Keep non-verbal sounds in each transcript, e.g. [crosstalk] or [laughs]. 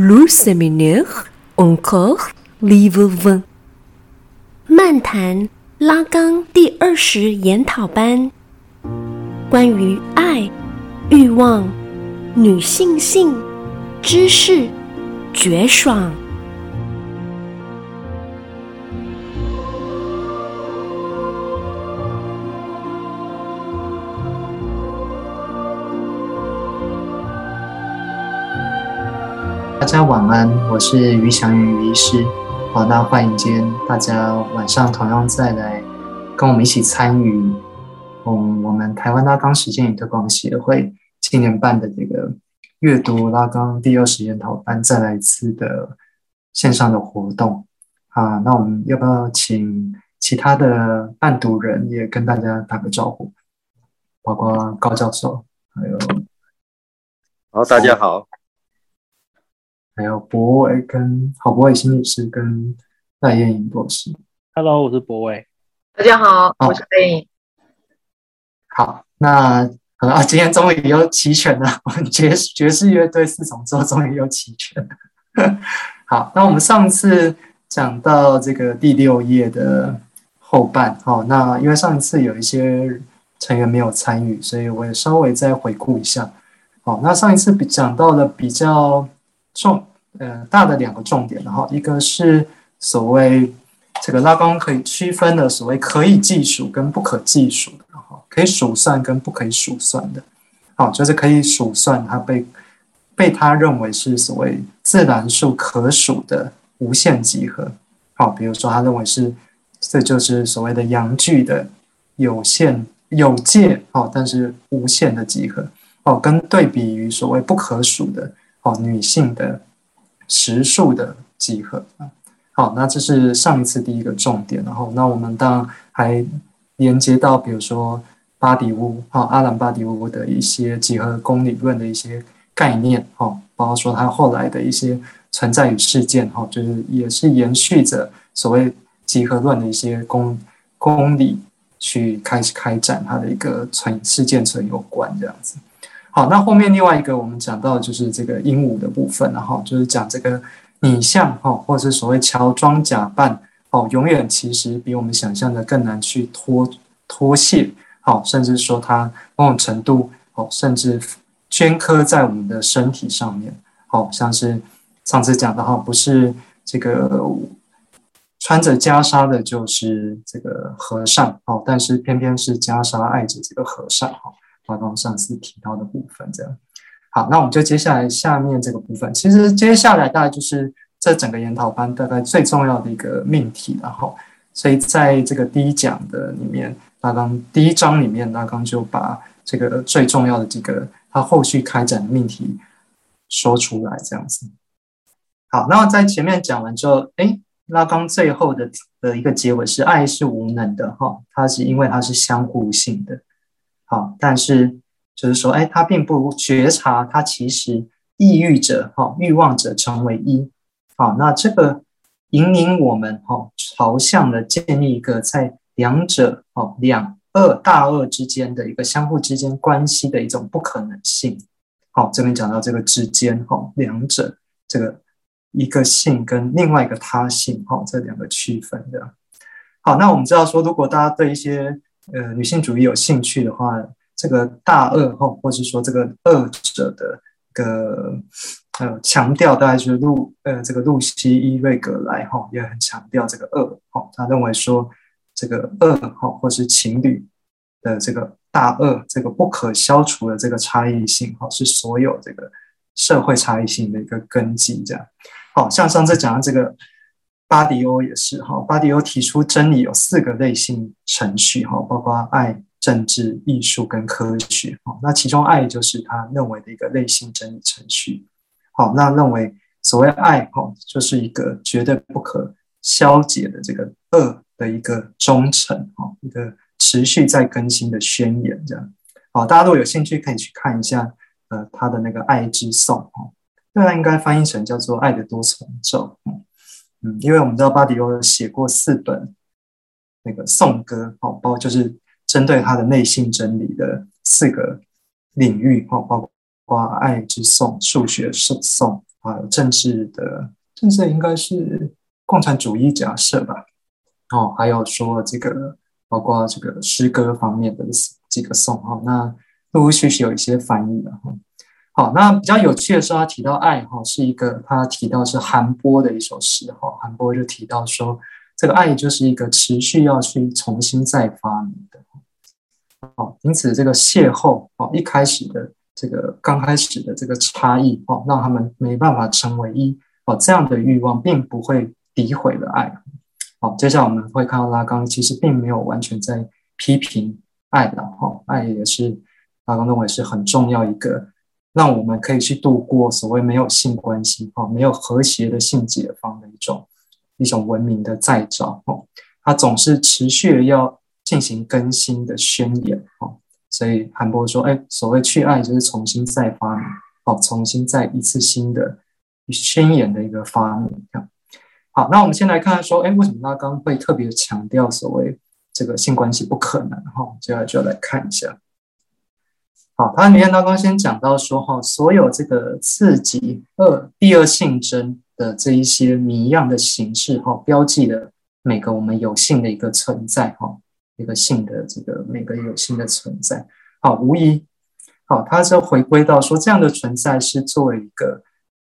Le séminaire encore livre vingt。漫谈拉冈第二十研讨班，关于爱、欲望、女性性、知识、绝爽。大家晚安，我是于祥云医师。好，那欢迎今天大家晚上同样再来跟我们一起参与，嗯，我们台湾拉冈实践与推广协会今年办的这个阅读拉冈第二十研讨班再来一次的线上的活动。啊，那我们要不要请其他的伴读人也跟大家打个招呼？包括高教授，还有，好，大家好。还有博伟跟郝博伟心理师跟赖燕颖博士，Hello，我是博伟，大家好，我是赖燕颖。好，那好啊，今天终于又齐全了，我们爵爵士乐队四重奏终于又齐全了。好，那我们上次讲到这个第六页的后半，好，那因为上一次有一些成员没有参与，所以我也稍微再回顾一下。好，那上一次比讲到了比较。重呃大的两个重点，然后一个是所谓这个拉冈可以区分的所谓可以计数跟不可计数的，哈，可以数算跟不可以数算的，好，就是可以数算，它被被他认为是所谓自然数可数的无限集合，好，比如说他认为是这就是所谓的阳具的有限有界，哦，但是无限的集合，哦，跟对比于所谓不可数的。哦，女性的实数的集合啊，好，那这是上一次第一个重点，然后那我们当然还连接到，比如说巴迪乌，哈，阿兰巴迪乌的一些集合公理论的一些概念，哈，包括说他后来的一些存在与事件，哈，就是也是延续着所谓集合论的一些公公理去开始开展它的一个存事件存有关这样子。好，那后面另外一个我们讲到就是这个鹦鹉的部分，然后就是讲这个拟像哈，或者是所谓乔装假扮哦，永远其实比我们想象的更难去脱脱卸，好，甚至说它某种程度哦，甚至镌刻在我们的身体上面，好像是上次讲的哈，不是这个穿着袈裟的就是这个和尚哦，但是偏偏是袈裟爱着这个和尚哈。刚刚上次提到的部分，这样好，那我们就接下来下面这个部分。其实接下来大概就是这整个研讨班大概最重要的一个命题，然后，所以在这个第一讲的里面，拉冈第一章里面，拉冈就把这个最重要的几个他后续开展的命题说出来，这样子。好，那么在前面讲完之后，哎，拉冈最后的的一个结尾是爱是无能的，哈，它是因为它是相互性的。好，但是就是说，哎，他并不觉察，他其实意欲者，哈，欲望者成为一，好，那这个引领我们，哈，朝向了建立一个在两者，哦，两恶大恶之间的一个相互之间关系的一种不可能性。好，这边讲到这个之间，哈，两者这个一个性跟另外一个他性，哈，这两个区分的。好，那我们知道说，如果大家对一些呃，女性主义有兴趣的话，这个大恶后，或者说这个恶者的一个呃强调，大概就是露呃这个露西伊瑞格莱哈也很强调这个恶哈，他认为说这个恶哈或是情侣的这个大恶，这个不可消除的这个差异性哈，是所有这个社会差异性的一个根基，这样。好像上次讲的这个。巴迪欧也是哈，巴迪欧提出真理有四个类型程序哈，包括爱、政治、艺术跟科学哈。那其中爱就是他认为的一个类型真理程序。好，那认为所谓爱哈，就是一个绝对不可消解的这个恶的一个忠诚哈，一个持续在更新的宣言这样。好，大家如果有兴趣可以去看一下呃他的那个爱之颂哈，那应该翻译成叫做爱的多重奏。嗯，嗯因为我们知道巴迪欧写过四本那个颂歌，好，包就是针对他的内心真理的四个领域，好，包括爱之颂、数学颂、啊，有政治的政治应该是共产主义假设吧。哦，还有说这个包括这个诗歌方面的几个颂哈，那陆陆续续有一些翻译的哈。好，那比较有趣的是，他提到爱哈，是一个他提到是韩波的一首诗哈，韩波就提到说，这个爱就是一个持续要去重新再发明的。好，因此这个邂逅哦，一开始的这个刚开始的这个差异哦，让他们没办法成为一哦，这样的欲望并不会诋毁了爱。好，接下来我们会看到拉冈其实并没有完全在批评爱的哈，爱也是拉冈认为是很重要一个，让我们可以去度过所谓没有性关系哈，没有和谐的性解放的一种一种文明的再造哈，它总是持续的要进行更新的宣言哈，所以韩波说，哎，所谓去爱就是重新再发明，哦，重新再一次新的宣言的一个发明。好，那我们先来看说，哎，为什么拉刚会特别强调所谓这个性关系不可能？哈，接下来就要来看一下。好，他里面刚刚先讲到说，哈，所有这个刺激二第二性征的这一些谜样的形式，哈，标记了每个我们有性的一个存在，哈，一个性的这个每个有性的存在。好，无疑，好，他是回归到说，这样的存在是作为一个。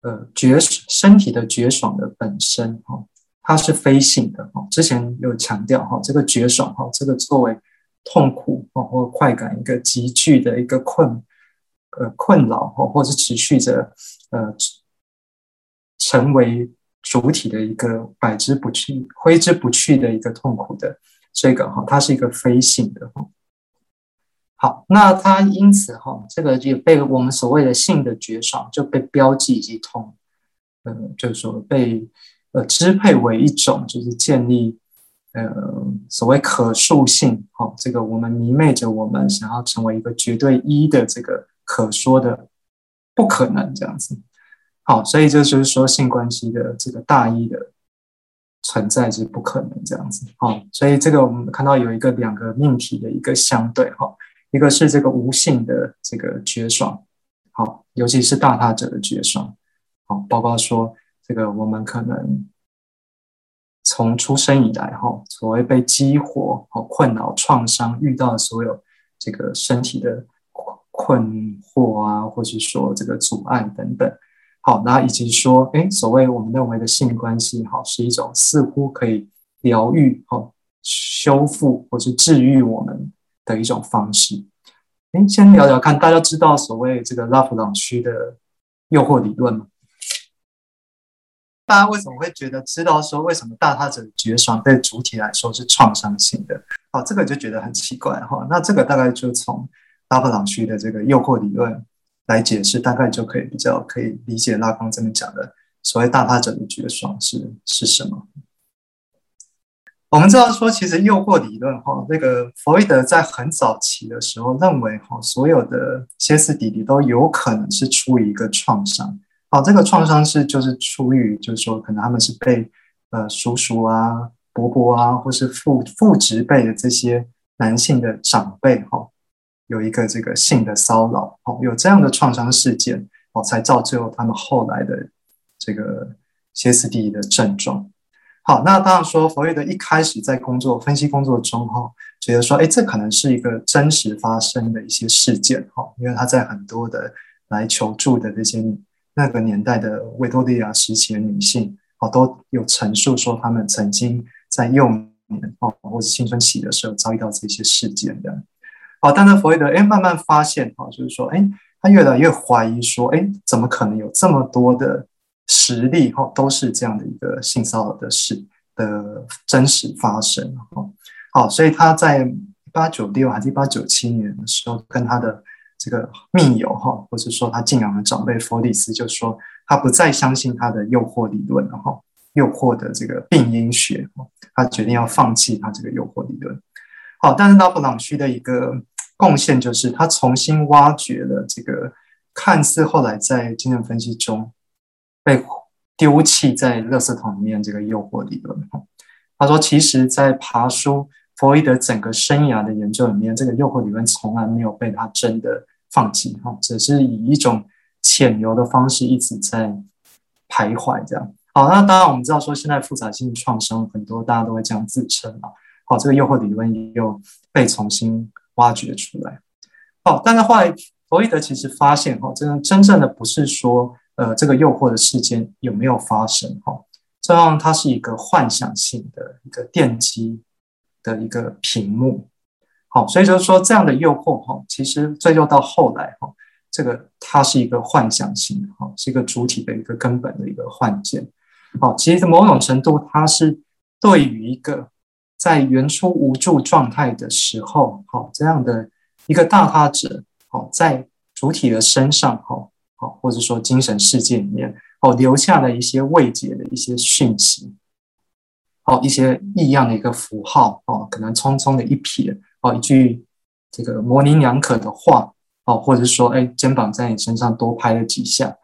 呃，绝身体的绝爽的本身哈，它是非性的哈。之前有强调哈，这个绝爽哈，这个作为痛苦哈或快感一个急剧的一个困呃困扰哈，或是持续着呃成为主体的一个百之不去挥之不去的一个痛苦的这个哈，它是一个非性的。好，那它因此哈，这个就被我们所谓的性的绝爽就被标记以及痛，呃，就是说被呃支配为一种，就是建立呃所谓可塑性，哈，这个我们迷昧着我们想要成为一个绝对一的这个可说的不可能这样子，好，所以这就是说性关系的这个大一的存在是不可能这样子，好，所以这个我们看到有一个两个命题的一个相对哈。一个是这个无性的这个绝爽，好，尤其是大他者的绝爽，好，包括说这个我们可能从出生以来，哈，所谓被激活、和困扰、创伤，遇到的所有这个身体的困惑啊，或是说这个阻碍等等，好，那以及说，哎，所谓我们认为的性关系，好，是一种似乎可以疗愈、好修复或是治愈我们。的一种方式，哎，先聊聊看，大家知道所谓这个拉普朗区的诱惑理论吗？大家为什么会觉得知道说为什么大他者的绝爽对主体来说是创伤性的？好，这个就觉得很奇怪哈。那这个大概就从拉布朗区的这个诱惑理论来解释，大概就可以比较可以理解拉康这边讲的所谓大他者的绝爽是是什么。我们知道说，其实诱惑理论哈，那个弗洛伊德在很早期的时候认为哈，所有的歇斯底里都有可能是出于一个创伤。好，这个创伤是就是出于，就是说可能他们是被呃叔叔啊、伯伯啊，或是父父职辈的这些男性的长辈哈，有一个这个性的骚扰，哦，有这样的创伤事件，哦，才造就他们后来的这个歇斯底里的症状。好，那当然说，弗洛伊德一开始在工作分析工作中，哈，觉得说，哎，这可能是一个真实发生的一些事件，哈，因为他在很多的来求助的这些那个年代的维多利亚时期的女性，哦，都有陈述说，她们曾经在幼年，哦，或者青春期的时候遭遇到这些事件的。好，但是弗洛伊德，哎，慢慢发现，哈，就是说，哎，他越来越怀疑说，哎，怎么可能有这么多的。实例哈都是这样的一个性骚扰的事的真实发生哈，好，所以他在一八九六还是一八九七年的时候，跟他的这个密友哈，或者说他敬仰的长辈弗里斯，就说他不再相信他的诱惑理论了哈，诱惑的这个病因学，他决定要放弃他这个诱惑理论。好，但是拉普朗区的一个贡献就是他重新挖掘了这个看似后来在精神分析中。被丢弃在垃圾桶里面，这个诱惑理论。他说，其实，在爬书弗洛伊德整个生涯的研究里面，这个诱惑理论从来没有被他真的放弃，哈，只是以一种潜流的方式一直在徘徊这样。好，那当然我们知道说现在复杂性创伤很多，大家都会这样自称啊。好，这个诱惑理论又被重新挖掘出来。好，但是后来弗洛伊德其实发现哈，真真正的不是说呃这个诱惑的事件有没有发生哈，这样它是一个幻想性的一个奠基的一个屏幕。好，所以就是说这样的诱惑哈，其实追究到后来哈。这个它是一个幻想性的哈，是一个主体的一个根本的一个幻见。好，其实某种程度，它是对于一个在原初无助状态的时候，好这样的一个大他者，好在主体的身上，好好或者说精神世界里面，好留下了一些未解的一些讯息，哦一些异样的一个符号，哦，可能匆匆的一瞥，哦一句这个模棱两可的话。哦，或者说，哎，肩膀在你身上多拍了几下，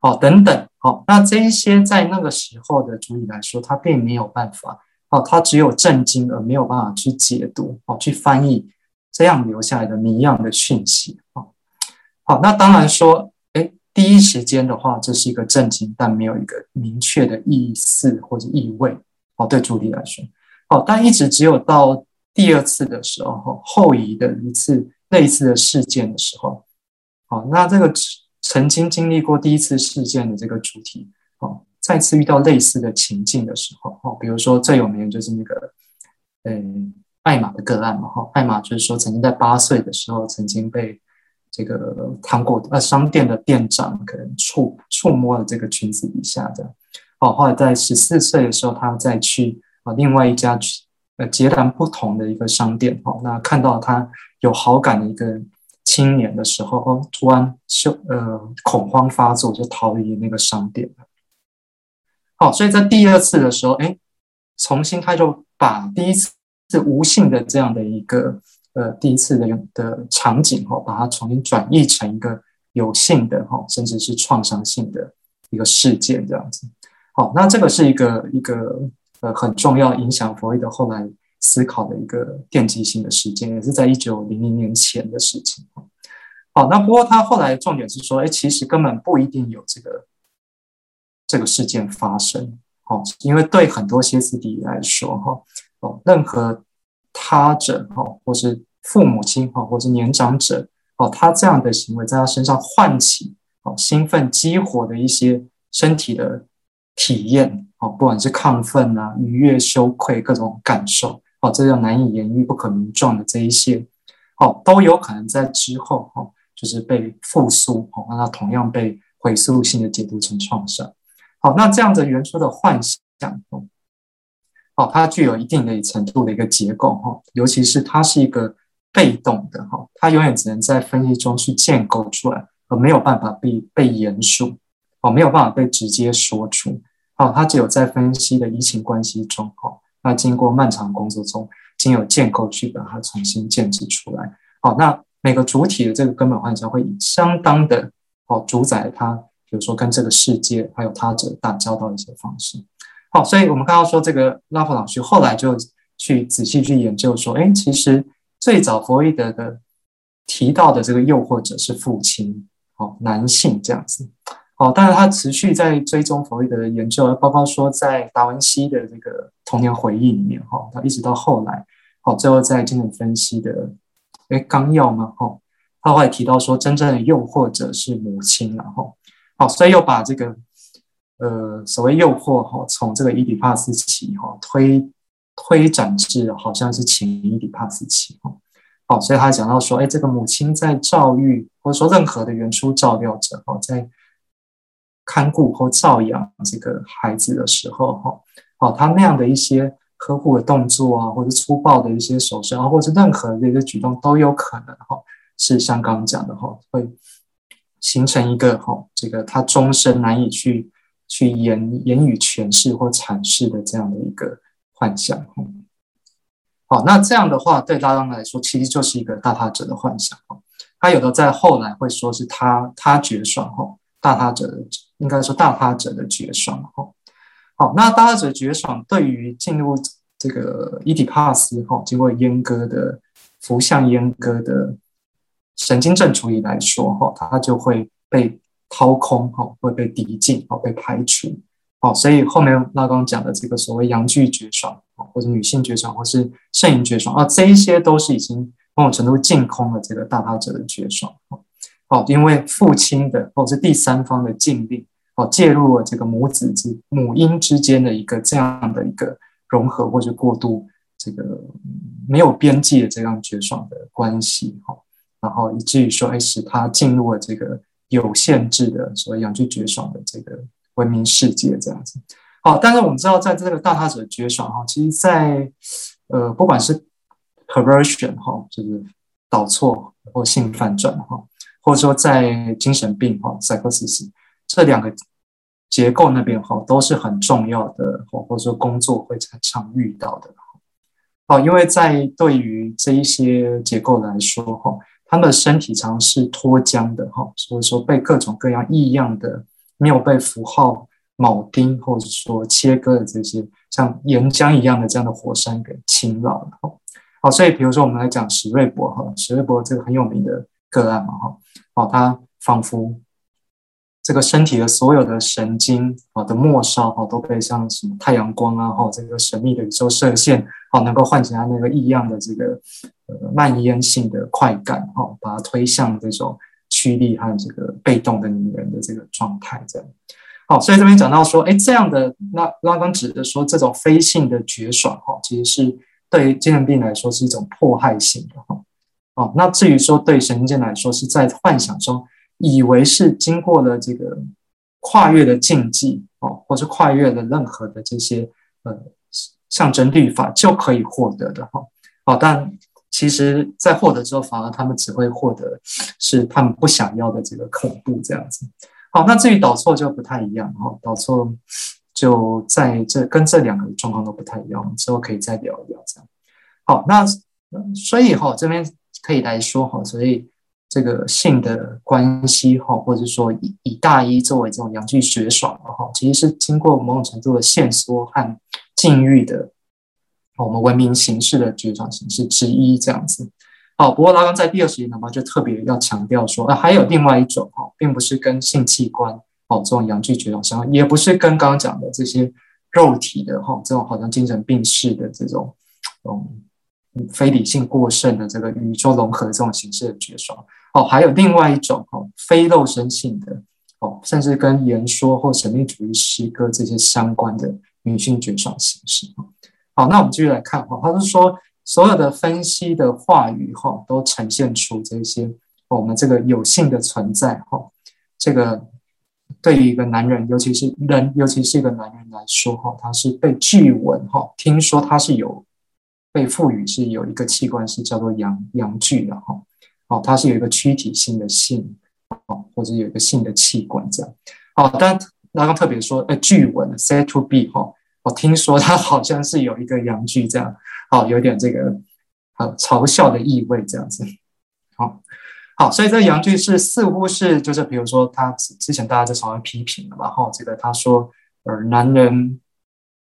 哦，等等，哦，那这一些在那个时候的主体来说，他并没有办法，哦，他只有震惊而没有办法去解读，哦，去翻译这样留下来的谜样的讯息，哦，好，那当然说，哎，第一时间的话，这是一个震惊，但没有一个明确的意思或者意味，哦，对主体来说，哦，但一直只有到第二次的时候，后移的一次。类似的事件的时候，好，那这个曾经经历过第一次事件的这个主体，哦，再次遇到类似的情境的时候，哦，比如说最有名的就是那个，嗯，艾玛的个案嘛，哈，艾玛就是说曾经在八岁的时候曾经被这个糖果呃商店的店长可能触触摸了这个裙子底下的，哦，后来在十四岁的时候，他再去啊另外一家呃截然不同的一个商店，哦，那看到他。有好感的一个青年的时候，哦，突然就呃恐慌发作，就逃离那个商店。好，所以在第二次的时候，哎，重新他就把第一次是无性的这样的一个呃第一次的的场景，哈，把它重新转译成一个有性的哈，甚至是创伤性的一个事件这样子。好，那这个是一个一个呃很重要影响弗洛伊德后来。思考的一个奠基性的事件，也是在一九零零年前的事情。好，那不过他后来重点是说，哎，其实根本不一定有这个这个事件发生。好，因为对很多歇斯底里来说，哈，哦，任何他者，哈，或是父母亲，哈，或是年长者，哦，他这样的行为在他身上唤起，哦，兴奋激活的一些身体的体验，哦，不管是亢奋啊、愉悦、羞愧各种感受。哦，这叫难以言喻、不可名状的这一些，哦，都有可能在之后，哈，就是被复苏，哦，让它同样被回溯性的解读成创伤。好，那这样的原初的幻想，哦，它具有一定的程度的一个结构，哈，尤其是它是一个被动的，哈，它永远只能在分析中去建构出来，而没有办法被被言述，哦，没有办法被直接说出，哦，他只有在分析的移情关系中，哈。那经过漫长工作中，经有建构去把它重新建置出来。好，那每个主体的这个根本幻想会以相当的哦主宰它，比如说跟这个世界还有他者打交道的一些方式。好，所以我们刚刚说这个拉弗朗须后来就去仔细去研究说，哎，其实最早弗洛伊德的提到的这个诱惑者是父亲，哦，男性这样子。哦，但是他持续在追踪弗洛伊德的研究，包括说在达文西的这个童年回忆里面，哈，他一直到后来，好，最后在精神分析的诶纲要嘛，哈，他后来提到说，真正的诱惑者是母亲，然后，好，所以又把这个呃所谓诱惑哈，从这个伊底帕斯期哈推推展至好像是前伊底帕斯期，哈，好，所以他讲到说，哎，这个母亲在照育或者说任何的原初照料者，哈，在看顾或照养这个孩子的时候，哈，哦，他那样的一些呵护的动作啊，或者粗暴的一些手势啊，或者任何的一个举动，都有可能哈，是像刚刚讲的哈，会形成一个哈，这个他终身难以去去言言语诠释或阐释的这样的一个幻想。哈好，那这样的话，对拉冈来说，其实就是一个大他者的幻想。哈他有的在后来会说是他他绝爽哈，大他者的。应该说大他者的绝爽，哈，好，那大他者绝爽对于进入这个伊底帕斯，哈，经过阉割的符像阉割的神经症处理来说，哈，它就会被掏空哈，会被敌禁哦，被排除。好，所以后面拉刚讲的这个所谓阳具绝爽或者女性绝爽，或是圣淫绝爽啊，这一些都是已经某种程度净空了这个大他者的绝爽。哦，因为父亲的或者是第三方的禁令，哦，介入了这个母子之母婴之间的一个这样的一个融合或者过渡，这个没有边际的这样绝爽的关系，哈，然后以至于说，哎，使他进入了这个有限制的所谓阳具绝爽的这个文明世界，这样子。好，但是我们知道，在这个大他者绝爽，哈，其实在呃，不管是 perversion 哈，就是导错或性反转，哈。或者说，在精神病哈，psychosis 这两个结构那边哈，都是很重要的，或或者说工作会常常遇到的。好，因为在对于这一些结构来说哈，他们的身体常是脱缰的哈，所以说被各种各样异样的没有被符号铆钉或者说切割的这些像岩浆一样的这样的火山给侵扰了。好，所以比如说我们来讲史瑞博哈，史瑞博这个很有名的。个案嘛，哈，哦，他仿佛这个身体的所有的神经啊的末梢哈，都被像什么太阳光啊，哈，这个神秘的宇宙射线，哦，能够唤起他那个异样的这个呃蔓延性的快感，哈，把它推向这种驱力和这个被动的女人的这个状态，这样。好，所以这边讲到说，哎，这样的那拉冈指的说，这种非性的绝爽，哈，其实是对于精神病来说是一种迫害性的，哈。哦，那至于说对神经来说，是在幻想中以为是经过了这个跨越的禁忌哦，或是跨越了任何的这些呃象征律法就可以获得的哈。哦，但其实，在获得之后，反而他们只会获得是他们不想要的这个恐怖这样子。好，那至于导错就不太一样哈，导错就在这跟这两个状况都不太一样，之后可以再聊一聊这样。好，那所以哈这边。可以来说哈，所以这个性的关系哈，或者说以以大一作为这种阳具绝爽的哈，其实是经过某种程度的限缩和禁欲的，我们文明形式的绝爽形式之一这样子。好，不过拉刚在第二十页呢，就特别要强调说，啊，还有另外一种哈，并不是跟性器官哦这种阳具绝爽相关，也不是跟刚刚讲的这些肉体的哈这种好像精神病式的这种嗯。非理性过剩的这个宇宙融合这种形式的绝爽哦，还有另外一种哦，非肉身性的哦，甚至跟言说或神秘主义诗歌这些相关的女性绝爽形式。好，那我们继续来看哈，他是说所有的分析的话语哈，都呈现出这些我们这个有性的存在哈，这个对于一个男人，尤其是人，尤其是一个男人来说哈，他是被据闻哈，听说他是有。被赋予是有一个器官是叫做阳阳具的哈，哦，它是有一个躯体性的性，哦，或者有一个性的器官这样，哦，但刚刚特别说，呃，据闻 said to be 哈，我听说它好像是有一个阳具这样，哦，有点这个好嘲笑的意味这样子，好，好，所以这个阳具是似乎是就是比如说他之前大家在常常批评的嘛，哈，这个他说呃男人。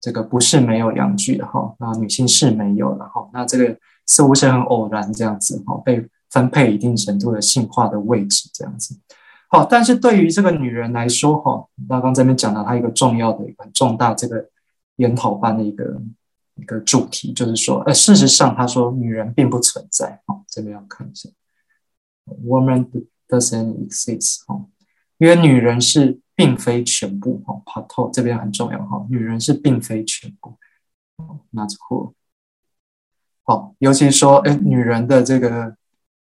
这个不是没有阳具的哈，那女性是没有的哈，那这个似乎是很偶然这样子哈，被分配一定程度的性化的位置这样子。好，但是对于这个女人来说哈，那刚这边讲到她一个重要的一个很重大这个研讨班的一个一个主题，就是说，呃，事实上她说女人并不存在哈，这边要看一下，woman doesn't exist 哈，因为女人是。并非全部哈，帕透这边很重要哈。女人是并非全部，那这个好，尤其说，哎，女人的这个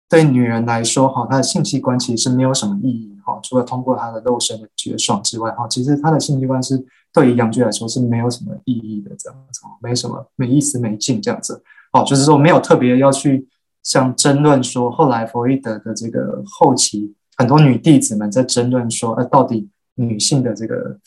对女人来说哈，她的性器官其实是没有什么意义哈，除了通过她的肉身的绝爽之外哈，其实她的性器官是对于阳具来说是没有什么意义的这样子，没什么没意思没劲这样子，哦，就是说没有特别要去像争论说，后来弗洛伊德的这个后期，很多女弟子们在争论说，哎，到底。女性的这个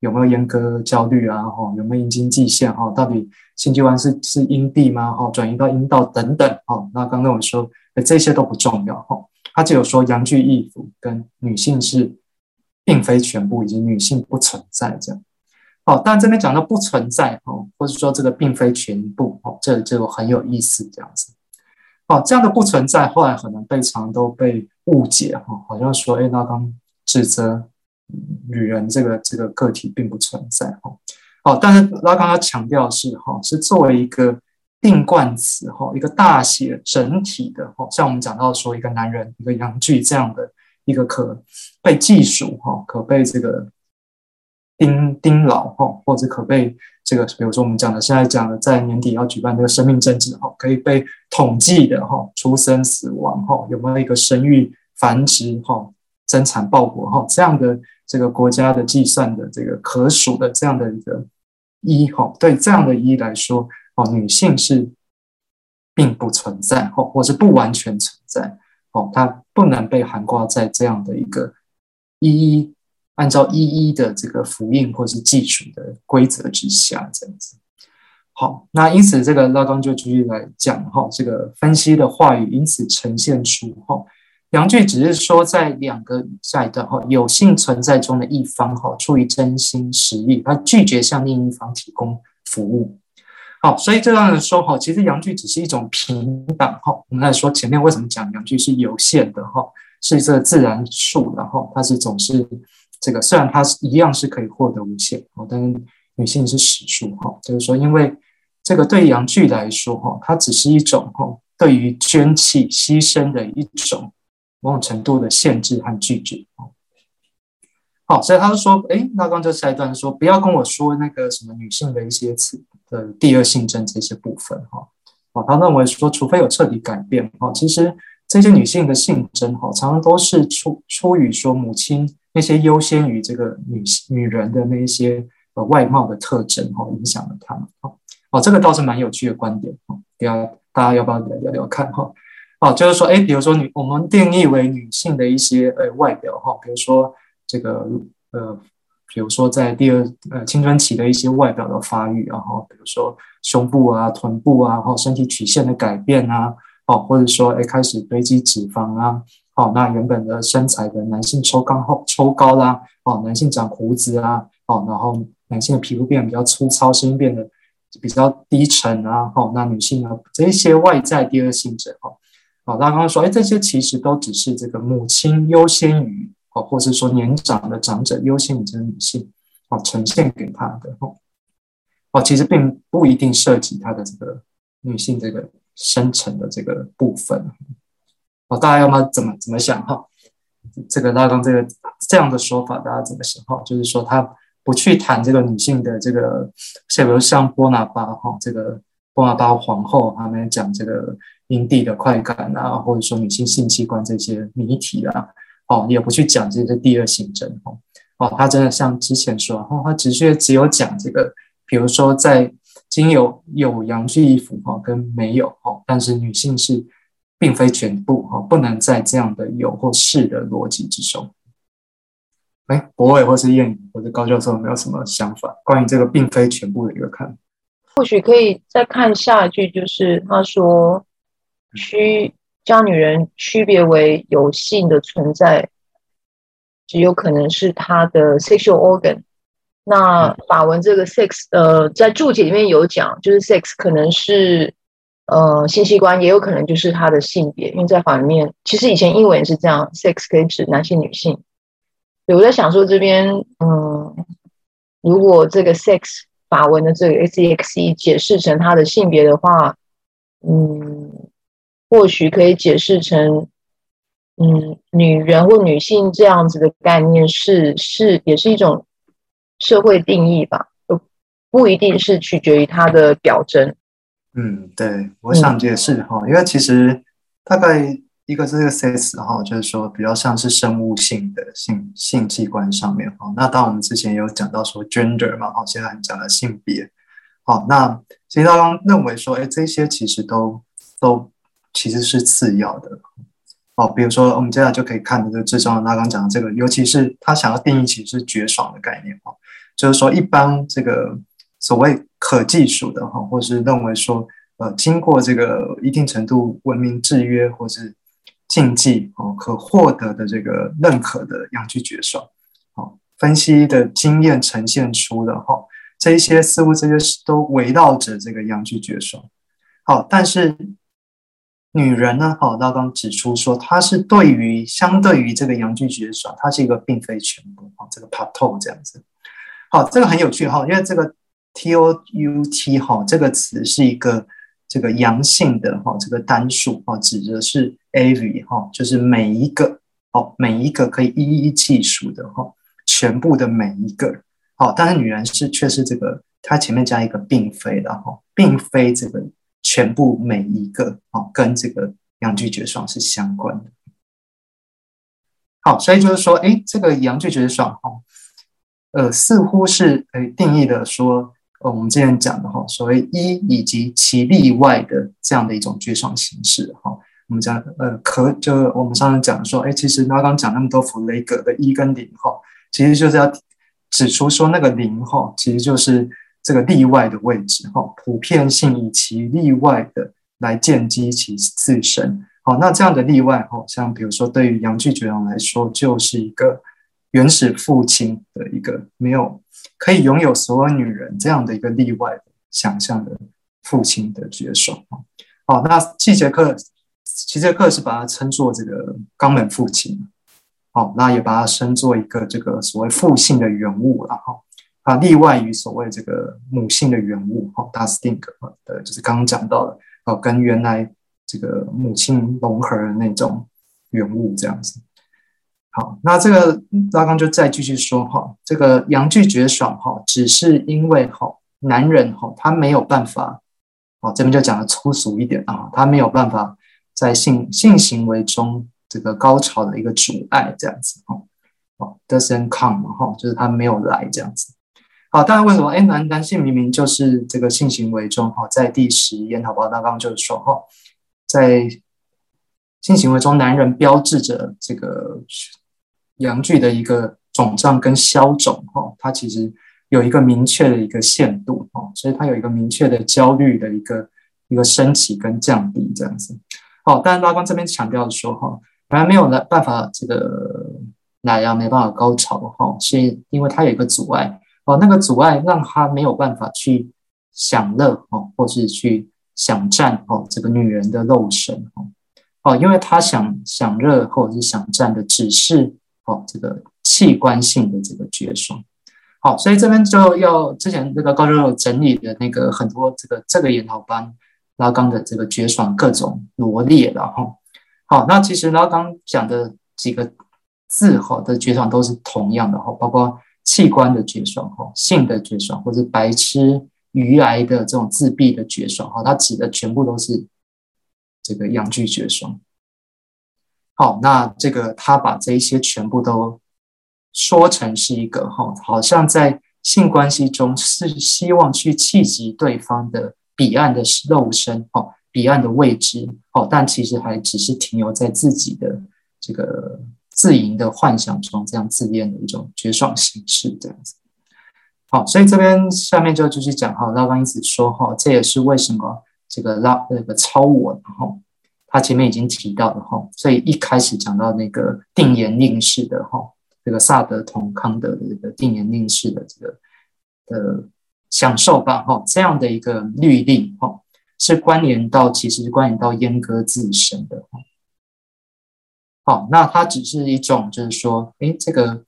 有没有阉割焦虑啊？哈，有没有阴茎际线？哈，到底性器官是是阴蒂吗？哈，转移到阴道等等？哈，那刚刚我说，这些都不重要。哈，他只有说阳具易腐跟女性是并非全部，以及女性不存在这样。好，但这边讲到不存在，哈，或者说这个并非全部，哈，这就很有意思这样子。好，这样的不存在，后来可能被常都被误解，哈，好像说，哎，那刚。指责女人这个这个个体并不存在哦。哦，但是拉康他强调是哈，是作为一个定冠词哈，一个大写整体的哈，像我们讲到说一个男人一个阳具这样的一个可被计数哈，可被这个。盯盯牢哈，或者可被这个，比如说我们讲的，现在讲的，在年底要举办这个生命政治哈，可以被统计的哈，出生死亡哈，有没有一个生育繁殖哈，增产报国哈，这样的这个国家的计算的这个可数的这样的一个一哈，对这样的一来说哦，女性是并不存在哈，或是不完全存在哦，它不能被涵盖在这样的一个一一。按照一一的这个复印或是计数的规则之下，这样子。好，那因此这个拉冈就继续来讲哈，这个分析的话语因此呈现出哈，阳具只是说在两个下一段哈有性存在中的一方哈，出于真心实意，他拒绝向另一方提供服务。好，所以这样的说哈，其实阳具只是一种平等哈。我们来说前面为什么讲阳具是有限的哈，是这个自然数的哈，它是总是。这个虽然它是一样是可以获得无限哦，但是女性是实数哈，就是说，因为这个对阳具来说哈，它只是一种哈，对于捐弃牺牲的一种某种程度的限制和拒绝。好，所以他就说，哎，那刚就下一段说，不要跟我说那个什么女性的一些词的第二性征这些部分哈。哦，他认为说，除非有彻底改变哈，其实这些女性的性征哈，常常都是出出于说母亲。那些优先于这个女女人的那一些呃外貌的特征哈，影响了她们哈。哦，这个倒是蛮有趣的观点哈。大家大家要不要来聊聊看哈？哦，就是说，哎，比如说女，我们定义为女性的一些呃外表哈，比如说这个呃，比如说在第二呃青春期的一些外表的发育，然后比如说胸部啊、臀部啊，然后身体曲线的改变啊，哦，或者说哎开始堆积脂肪啊。哦，那原本的身材的男性抽高后抽高啦，哦，男性长胡子啊，哦，然后男性的皮肤变得比较粗糙，声音变得比较低沉啊，哦，那女性呢，这一些外在第二性征，哦，哦，那刚刚说，哎，这些其实都只是这个母亲优先于，哦，或者说年长的长者优先于这个女性，哦，呈现给她的，哦，哦，其实并不一定涉及她的这个女性这个深层的这个部分。哦，大家要么怎么怎么想哈？这个拉冈这个这样的说法，大家怎么想哈？就是说他不去谈这个女性的这个，像比如像波拿巴哈，这个波拿巴皇后他们讲这个阴蒂的快感啊，或者说女性性器官这些谜题啊，哦，也不去讲这些第二性征哦。哦，他真的像之前说，哦，他只是只有讲这个，比如说在经有有阳具衣服哈，跟没有哈，但是女性是。并非全部哈，不能在这样的有或是的逻辑之中。哎，博伟或是燕或者高教授有没有什么想法关于这个并非全部的一个看？或许可以再看下一句，就是他说区将女人区别为有性的存在，只有可能是她的 sexual organ。那法文这个 sex，呃，在注解里面有讲，就是 sex 可能是。呃，性器官也有可能就是他的性别，因为在法里面，其实以前英文也是这样，sex 可以指男性、女性。对，我在想说这边，嗯，如果这个 sex 法文的这个 sexe 解释成他的性别的话，嗯，或许可以解释成，嗯，女人或女性这样子的概念是是也是一种社会定义吧，不一定是取决于它的表征。嗯，对，我想解释哈，因为其实大概一个这个 sex 哈，就是说比较像是生物性的性性器官上面哈。那当我们之前有讲到说 gender 嘛，哈，现在很讲的性别，好，那其实大家认为说，哎，这些其实都都其实是次要的，哦，比如说我们接下来就可以看的这最重要，他刚讲的这个，尤其是他想要定义其实是绝爽的概念哈，就是说一般这个。所谓可计数的哈，或是认为说，呃，经过这个一定程度文明制约或是禁忌哦，可获得的这个认可的阳具绝爽，好，分析的经验呈现出的哈，这一些似乎这些都围绕着这个阳具绝爽，好，但是女人呢，好，刚刚指出说，她是对于相对于这个阳具绝爽，它是一个并非全部啊，这个 pato 这样子。好，这个很有趣哈，因为这个 tout 哈这个词是一个这个阳性的哈这个单数啊，指的是 every 哈，就是每一个哦，每一个可以一一计数的哈，全部的每一个。好，但是女人是却是这个，它前面加一个并非的哈，并非这个。全部每一个哦，跟这个阳具绝爽是相关的。好，所以就是说，哎，这个阳具绝爽哈，呃，似乎是呃定义的说，呃，我们之前讲的哈，所谓一以及其例外的这样的一种绝爽形式哈。我们讲呃，可就我们上次讲说，哎，其实刚刚讲那么多弗雷格的一跟零哈，其实就是要指出说那个零哈，其实就是。这个例外的位置，哈，普遍性以其例外的来见机其自身，好，那这样的例外，哈，像比如说对于阳具绝爽来说，就是一个原始父亲的一个没有可以拥有所有女人这样的一个例外想象的父亲的绝爽，好，那季节克，季节克是把它称作这个肛门父亲，好，那也把它称作一个这个所谓父性的原物，了，哈。啊，例外于所谓这个母性的原物，哈，das Ding 的，就是刚刚讲到的，哦，跟原来这个母亲融合的那种原物这样子。好，那这个拉冈就再继续说，哈，这个阳具绝爽，哈，只是因为哈，男人哈，他没有办法，哦，这边就讲的粗俗一点啊，他没有办法在性性行为中这个高潮的一个阻碍这样子，哈，哦，doesn't come，哈，就是他没有来这样子。好，当然为什么？哎，男男性明明就是这个性行为中哈，在第十研讨报告刚刚就是说哈，在性行为中，男人标志着这个阳具的一个肿胀跟消肿哈，它其实有一个明确的一个限度哈，所以它有一个明确的焦虑的一个一个升起跟降低这样子。好，但是拉光这边强调说哈，本来没有办法这个奶啊没办法高潮哈，是因为它有一个阻碍。哦，那个阻碍让他没有办法去享乐哦，或是去享占哦这个女人的肉身哦哦，因为他想享乐或者是享占的只是哦这个器官性的这个绝爽。好，所以这边就要之前那个高教授整理的那个很多这个这个研讨班拉冈的这个绝爽各种罗列了哈。好，那其实拉冈讲的几个字哈的绝爽都是同样的哈，包括。器官的绝爽哈，性的绝爽，或者白痴、鱼癌的这种自闭的绝爽哈，它指的全部都是这个阳具绝爽。好，那这个他把这一些全部都说成是一个哈，好像在性关系中是希望去企及对方的彼岸的肉身哈，彼岸的位置哦，但其实还只是停留在自己的这个。自营的幻想中，这样自恋的一种绝爽形式，这样子。好，所以这边下面就继续讲哈，拉冈因此说哈，这也是为什么这个拉那个超我哈，他前面已经提到的哈，所以一开始讲到那个定言令式的哈，这个萨德同康德的这个定言令式的这个的享受吧哈，这样的一个律令哈，是关联到其实是关联到阉割自身的哈。好，那它只是一种，就是说，哎，这个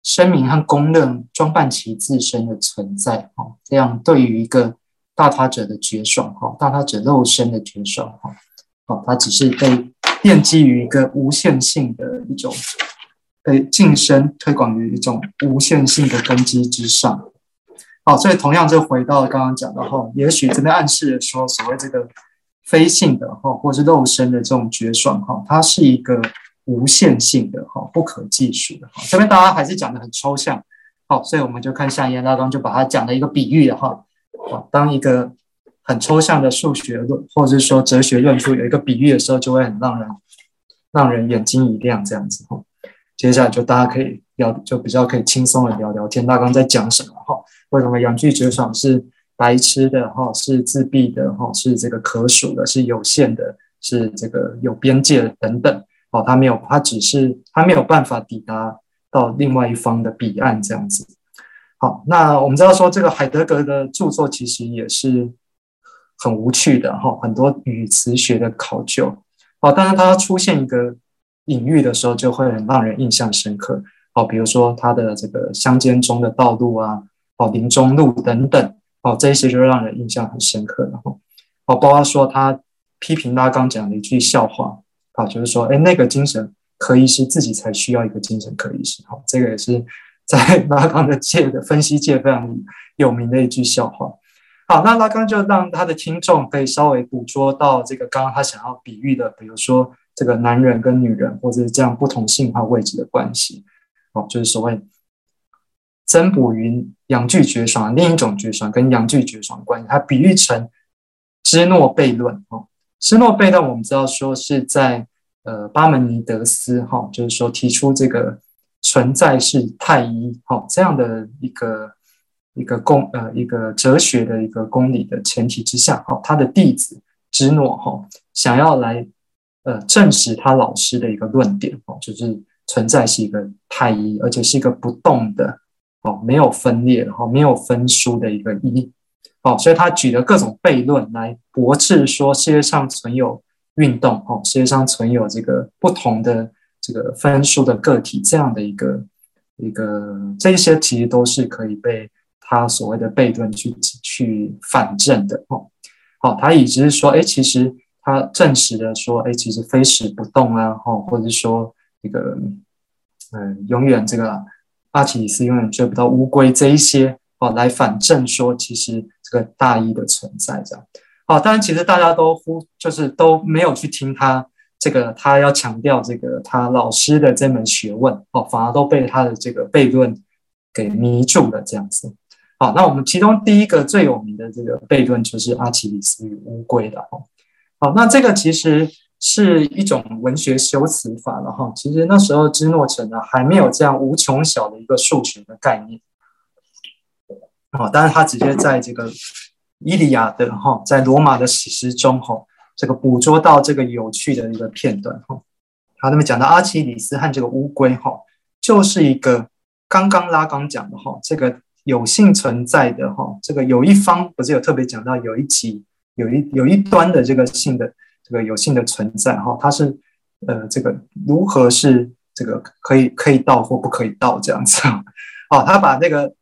声明和公认装扮其自身的存在，哈，这样对于一个大他者的绝爽，哈，大他者肉身的绝爽，哈，好，它只是被奠基于一个无限性的一种，被晋升推广于一种无限性的根基之上。好，所以同样就回到刚刚讲的哈，也许这边暗示说，所谓这个非性的哈，或是肉身的这种绝爽，哈，它是一个。无限性的哈，不可计数的哈。这边大家还是讲的很抽象，好，所以我们就看下一页，拉冈就把它讲了一个比喻的哈。好，当一个很抽象的数学论或者是说哲学论述有一个比喻的时候，就会很让人让人眼睛一亮这样子哈。接下来就大家可以聊，就比较可以轻松的聊聊天。拉冈在讲什么哈？为什么阳具绝爽是白痴的哈？是自闭的哈？是这个可数的？是有限的？是这个有边界的等等？哦，他没有，他只是他没有办法抵达到另外一方的彼岸这样子。好，那我们知道说这个海德格的著作其实也是很无趣的哈，很多语词学的考究哦。但是他出现一个隐喻的时候，就会很让人印象深刻哦。比如说他的这个乡间中的道路啊，哦，林中路等等哦，这一些就让人印象很深刻的哈。哦，包括说他批评拉刚讲的一句笑话啊，就是说，哎，那个精神科医师自己才需要一个精神科医师。好，这个也是 [laughs] 在 [laughs] 拉冈的界的分析界非常有名的一句笑话。好，那拉冈就让他的听众可以稍微捕捉到这个刚刚他想要比喻的，比如说这个男人跟女人，或者是这样不同性化位置的关系。哦，就是所谓增补云阳具绝爽，另一种绝爽跟阳具绝爽关系，它比喻成芝诺悖论。哦，芝诺悖论我们知道说是在呃巴门尼德斯哈，就是说提出这个存在是太一，哈这样的一个。一个公呃一个哲学的一个公理的前提之下，哈，他的弟子芝诺哈想要来呃证实他老师的一个论点，哦，就是存在是一个太一，而且是一个不动的，哦，没有分裂的，哈，没有分殊的一个一，哦，所以他举了各种悖论来驳斥说世界上存有运动，哦，世界上存有这个不同的这个分数的个体这样的一个一个这些其实都是可以被。他所谓的悖论去去反证的哦，好，他也只是说，哎，其实他证实了说，哎，其实非实不动啊，哈，或者是说这个，嗯，永远这个阿基里斯永远追不到乌龟这一些哦，来反证说，其实个大一的存在这样，好，当然其实大家都忽就是都没有去听他这个，他要强调这个他老师的这门学问哦，反而都被他的这个悖论给迷住了这样子。好，那我们其中第一个最有名的这个悖论就是阿基里斯与乌龟的哈。好，那这个其实是一种文学修辞法了哈。其实那时候芝诺城呢还没有这样无穷小的一个数学的概念。好，但是他直接在这个伊利亚的哈，在罗马的史诗中哈，这个捕捉到这个有趣的一个片段哈。好，那么讲到阿基里斯和这个乌龟哈，就是一个刚刚拉刚讲的哈，这个。有性存在的哈，这个有一方不是有特别讲到有一集有一有一端的这个性的这个有性的存在哈，它是呃这个如何是这个可以可以到或不可以到这样子啊？哦，他把那个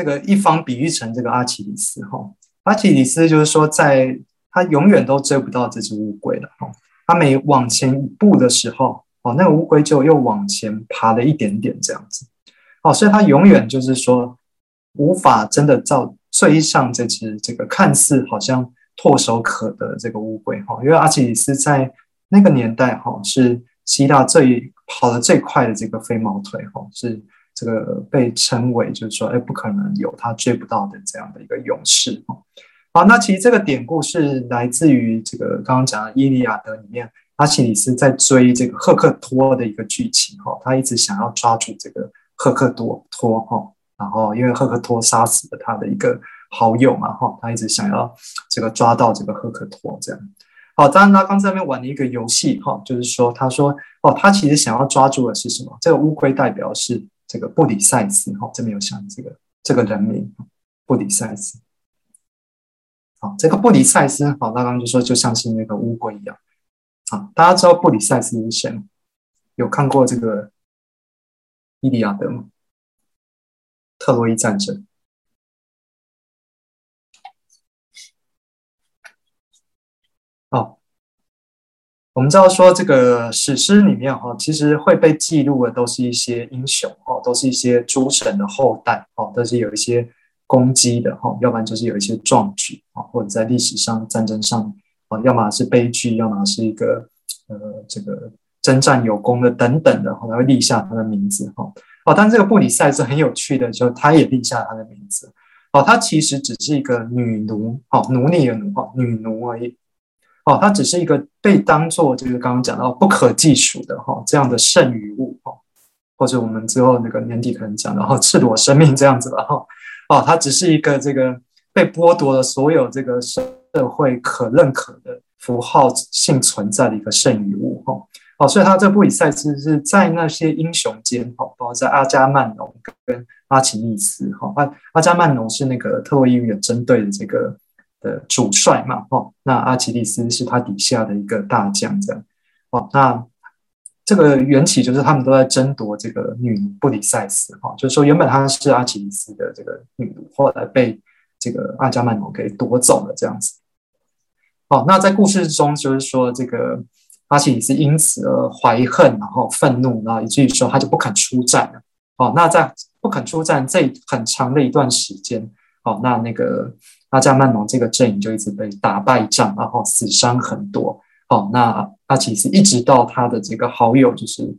这个一方比喻成这个阿基里斯哈，阿基里斯就是说在他永远都追不到这只乌龟了哈，他每往前一步的时候哦，那个乌龟就又往前爬了一点点这样子，哦，所以他永远就是说。无法真的造追上这只这个看似好像唾手可得的这个乌龟哈，因为阿基里斯在那个年代哈是希腊最跑得最快的这个飞毛腿哈，是这个被称为就是说哎不可能有他追不到的这样的一个勇士哈。好，那其实这个典故是来自于这个刚刚讲的《伊利亚德》里面，阿基里斯在追这个赫克托的一个剧情哈，他一直想要抓住这个赫克多托哈。然后，因为赫克托杀死了他的一个好友嘛，哈，他一直想要这个抓到这个赫克托，这样。好，当然他刚才那边玩了一个游戏，哈，就是说，他说，哦，他其实想要抓住的是什么？这个乌龟代表是这个布里塞斯，哈，这边有想这个这个人名，布里塞斯。好，这个布里塞斯，好，他刚刚就说就像是那个乌龟一样。好，大家知道布里塞斯是谁吗？有看过这个《伊利亚德》吗？特洛伊战争。哦，我们知道说这个史诗里面哈，其实会被记录的都是一些英雄哦，都是一些诸神的后代哦，都是有一些功绩的哈，要不然就是有一些壮举啊，或者在历史上战争上啊，要么是悲剧，要么是一个呃这个征战有功的等等的，后来会立下他的名字哈。哦，但这个布里塞斯很有趣的，就他也立下他的名字。哦，他其实只是一个女奴，哦，奴隶的奴，哦，女奴而已。哦，他只是一个被当做就是刚刚讲到不可计数的哈这样的剩余物，哦，或者我们之后那个年底可能讲的哈赤裸生命这样子吧，哈。哦，他只是一个这个被剥夺了所有这个社会可认可的符号性存在的一个剩余物，哈。哦，所以他这部比赛其实是在那些英雄间，哈，包括在阿伽曼农跟阿奇密斯，哈，阿阿伽曼农是那个特洛伊语针对的这个的主帅嘛，哦，那阿基里斯是他底下的一个大将，这样，哦，那这个缘起就是他们都在争夺这个女布里塞斯，哈，就是说原本她是阿基里斯的这个女奴，后来被这个阿伽曼农给夺走了，这样子，哦，那在故事中就是说这个阿基里斯因此而怀恨，然后愤怒，然后以至于说他就不肯出战了，哦，那在不肯出战这很长的一段时间，哦，那那个。阿加曼农这个阵营就一直被打败仗，然后死伤很多。好，那阿基里斯一直到他的这个好友就是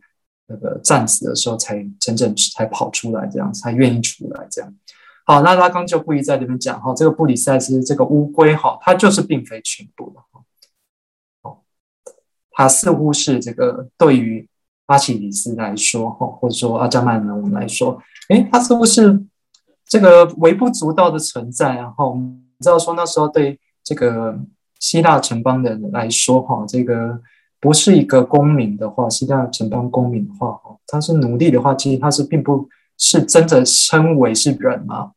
那个战死的时候，才真正才跑出来，这样才愿意出来这样。好，那拉冈就故意在这边讲哈，这个布里塞斯这个乌龟哈，它就是并非全部的哈。好，它似乎是这个对于阿基里斯来说哈，或者说阿加曼农来说，诶，它似乎是。这个微不足道的存在，然后你知道说那时候对这个希腊城邦的人来说，哈，这个不是一个公民的话，希腊城邦公民的话，哈，他是奴隶的话，其实他是并不是真的称为是人嘛，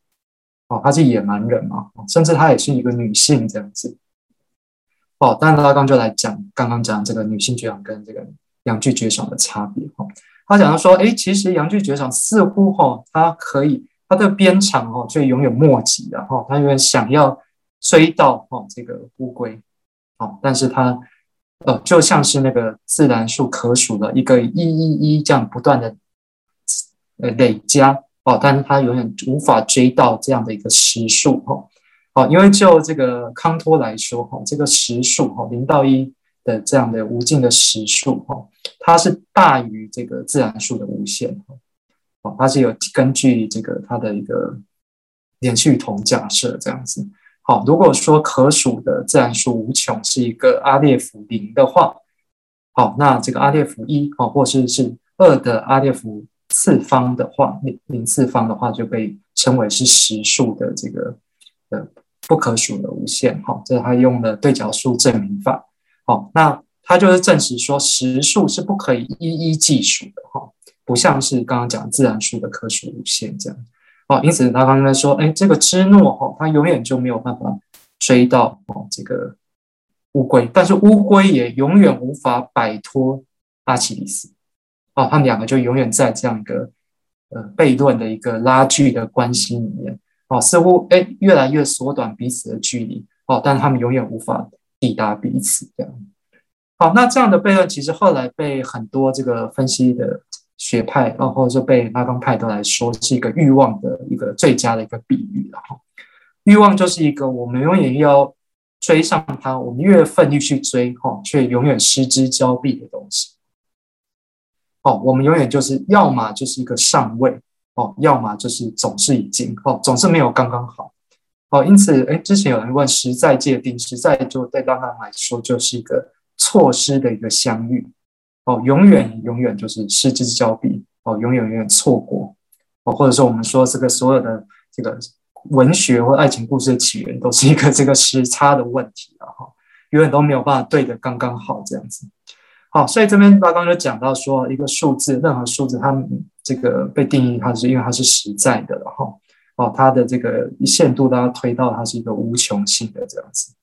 哦，他是野蛮人嘛，甚至他也是一个女性这样子，哦，但拉冈就来讲刚刚讲这个女性绝赏跟这个阳具绝赏的差别，哈，他讲到说，哎，其实阳具绝赏似乎哈，它可以。他的鞭长哦，却永远莫及的哈，他永远想要追到哦这个乌龟，哦，但是他呃就像是那个自然数可数的一个一一一这样不断的呃累加哦，但是他永远无法追到这样的一个实数哈，哦，因为就这个康托来说哈，这个实数哈零到一的这样的无尽的实数哈，它是大于这个自然数的无限哈。它是有根据这个它的一个连续统假设这样子。好，如果说可数的自然数无穷是一个阿列夫零的话，好，那这个阿列夫一哦，或是是二的阿列夫次方的话，零零次方的话就被称为是实数的这个呃不可数的无限。好，这是他用的对角数证明法。好，那他就是证实说实数是不可以一一计数的哈。不像是刚刚讲自然数的可数无限这样，哦，因此他刚才说，哎，这个芝诺哈，他永远就没有办法追到哦这个乌龟，但是乌龟也永远无法摆脱阿基里斯，哦，他们两个就永远在这样一个呃悖论的一个拉锯的关系里面，哦，似乎哎越来越缩短彼此的距离，哦，但他们永远无法抵达彼此这样。好，那这样的悖论其实后来被很多这个分析的。学派，然后就被拉冈派的来说，是一个欲望的一个最佳的一个比喻，然后欲望就是一个我们永远要追上它，我们越奋力去追，哈，却永远失之交臂的东西。哦，我们永远就是要么就是一个上位，哦，要么就是总是已经，哦，总是没有刚刚好，哦，因此，哎，之前有人问实在界定，实在就对拉冈来说就是一个错失的一个相遇。哦，永远永远就是失之交臂哦，永远永远错过哦，或者说我们说这个所有的这个文学或爱情故事的起源都是一个这个时差的问题了哈，永远都没有办法对的刚刚好这样子。好，所以这边刚刚就讲到说，一个数字，任何数字它这个被定义，它是因为它是实在的了哈，哦，它的这个限度大家推到它是一个无穷性的这样子。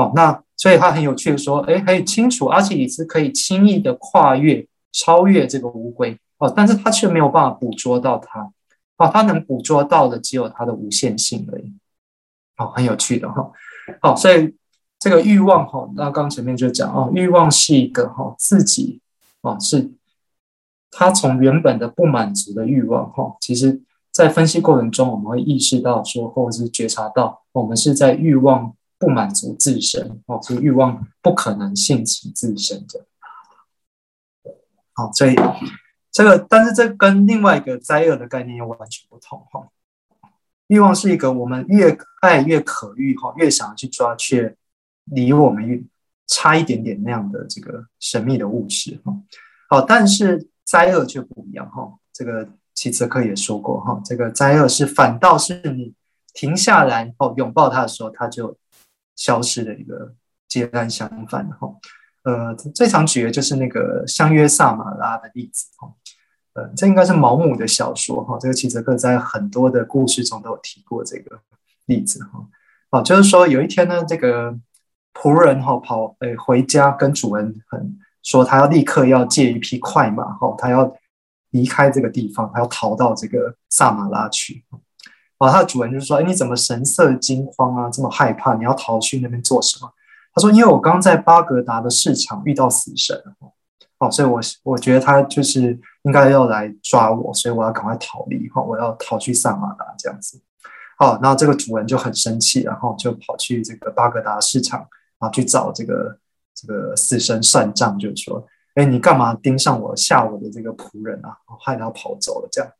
好，那。所以他很有趣的说，哎，很清楚，阿基里斯可以轻易的跨越、超越这个乌龟哦，但是他却没有办法捕捉到它，哦，他能捕捉到的只有它的无限性而已，哦，很有趣的哈，好，所以这个欲望哈，那刚前面就讲哦，欲望是一个哈自己哦，是他从原本的不满足的欲望哈，其实在分析过程中，我们会意识到说，或者是觉察到，我们是在欲望。不满足自身哦，所以欲望不可能性其自身的。好，所以这个，但是这跟另外一个灾厄的概念又完全不同哈。欲望是一个我们越爱越可遇哈，越想要去抓，却离我们越差一点点那样的这个神秘的物质哈。好，但是灾厄却不一样哈。这个齐泽克也说过哈，这个灾厄是反倒是你停下来哦，拥抱它的时候，它就。消失的一个截然相反的哈，呃，最常举的就是那个相约萨马拉的例子哈，呃，这应该是毛姆的小说哈，这个齐泽克在很多的故事中都有提过这个例子哈，啊，就是说有一天呢，这个仆人哈跑诶回家跟主人很说，他要立刻要借一匹快马哈，他要离开这个地方，他要逃到这个萨马拉去。啊，他的主人就说：“哎，你怎么神色惊慌啊？这么害怕？你要逃去那边做什么？”他说：“因为我刚在巴格达的市场遇到死神，哦，所以我我觉得他就是应该要来抓我，所以我要赶快逃离，哈，我要逃去萨马达这样子。哦，那这个主人就很生气，然后就跑去这个巴格达市场啊去找这个这个死神算账，就是说，哎，你干嘛盯上我吓我的这个仆人啊？害他跑走了这样。”